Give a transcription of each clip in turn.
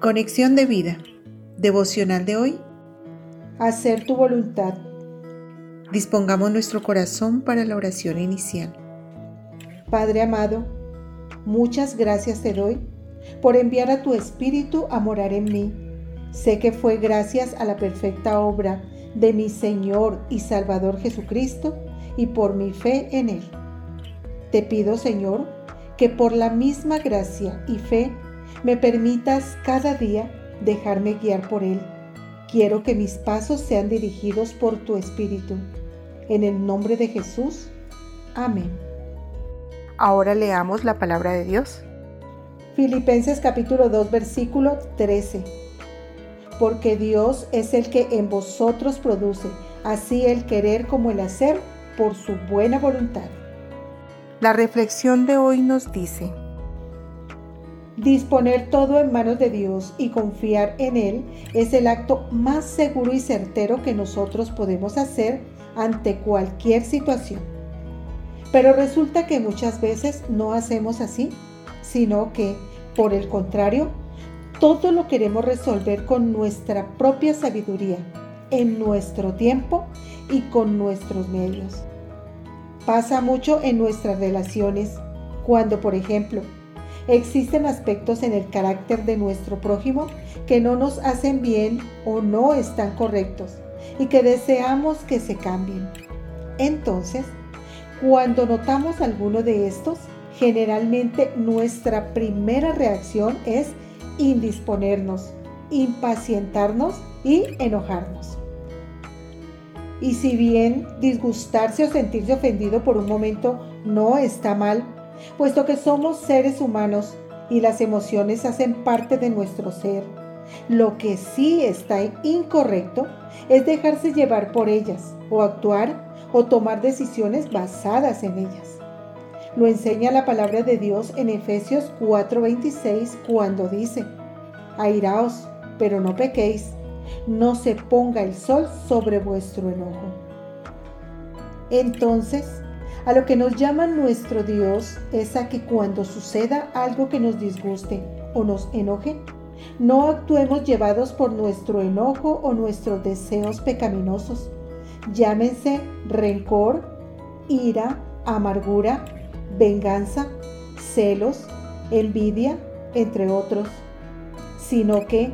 Conexión de vida. Devocional de hoy. Hacer tu voluntad. Dispongamos nuestro corazón para la oración inicial. Padre amado, muchas gracias te doy por enviar a tu Espíritu a morar en mí. Sé que fue gracias a la perfecta obra de mi Señor y Salvador Jesucristo y por mi fe en Él. Te pido, Señor, que por la misma gracia y fe me permitas cada día dejarme guiar por Él. Quiero que mis pasos sean dirigidos por tu Espíritu. En el nombre de Jesús. Amén. Ahora leamos la palabra de Dios. Filipenses capítulo 2 versículo 13. Porque Dios es el que en vosotros produce, así el querer como el hacer, por su buena voluntad. La reflexión de hoy nos dice, Disponer todo en manos de Dios y confiar en Él es el acto más seguro y certero que nosotros podemos hacer ante cualquier situación. Pero resulta que muchas veces no hacemos así, sino que, por el contrario, todo lo queremos resolver con nuestra propia sabiduría, en nuestro tiempo y con nuestros medios. Pasa mucho en nuestras relaciones, cuando, por ejemplo, Existen aspectos en el carácter de nuestro prójimo que no nos hacen bien o no están correctos y que deseamos que se cambien. Entonces, cuando notamos alguno de estos, generalmente nuestra primera reacción es indisponernos, impacientarnos y enojarnos. Y si bien disgustarse o sentirse ofendido por un momento no está mal, puesto que somos seres humanos y las emociones hacen parte de nuestro ser. Lo que sí está incorrecto es dejarse llevar por ellas o actuar o tomar decisiones basadas en ellas. Lo enseña la palabra de Dios en Efesios 4:26 cuando dice, Airaos, pero no pequéis, no se ponga el sol sobre vuestro enojo. Entonces, a lo que nos llama nuestro Dios es a que cuando suceda algo que nos disguste o nos enoje, no actuemos llevados por nuestro enojo o nuestros deseos pecaminosos. Llámense rencor, ira, amargura, venganza, celos, envidia, entre otros, sino que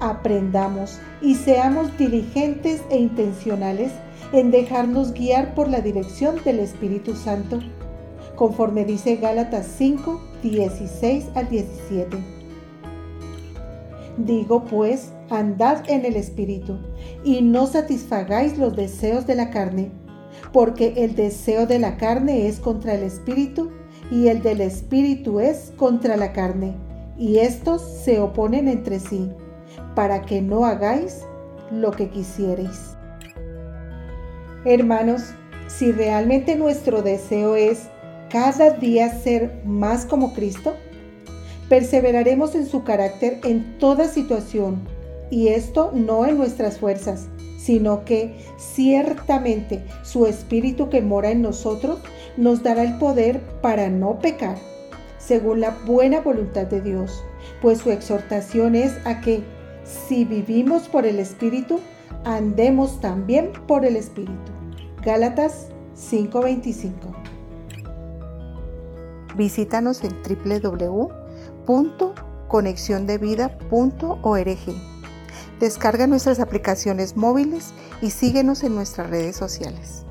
aprendamos y seamos diligentes e intencionales en dejarnos guiar por la dirección del Espíritu Santo, conforme dice Gálatas 5, 16 al 17. Digo pues, andad en el Espíritu, y no satisfagáis los deseos de la carne, porque el deseo de la carne es contra el Espíritu, y el del Espíritu es contra la carne, y estos se oponen entre sí, para que no hagáis lo que quisierais. Hermanos, si realmente nuestro deseo es cada día ser más como Cristo, perseveraremos en su carácter en toda situación, y esto no en nuestras fuerzas, sino que ciertamente su Espíritu que mora en nosotros nos dará el poder para no pecar, según la buena voluntad de Dios, pues su exhortación es a que, si vivimos por el Espíritu, andemos también por el Espíritu. Gálatas 5:25. Visítanos en www.conexiondevida.org. Descarga nuestras aplicaciones móviles y síguenos en nuestras redes sociales.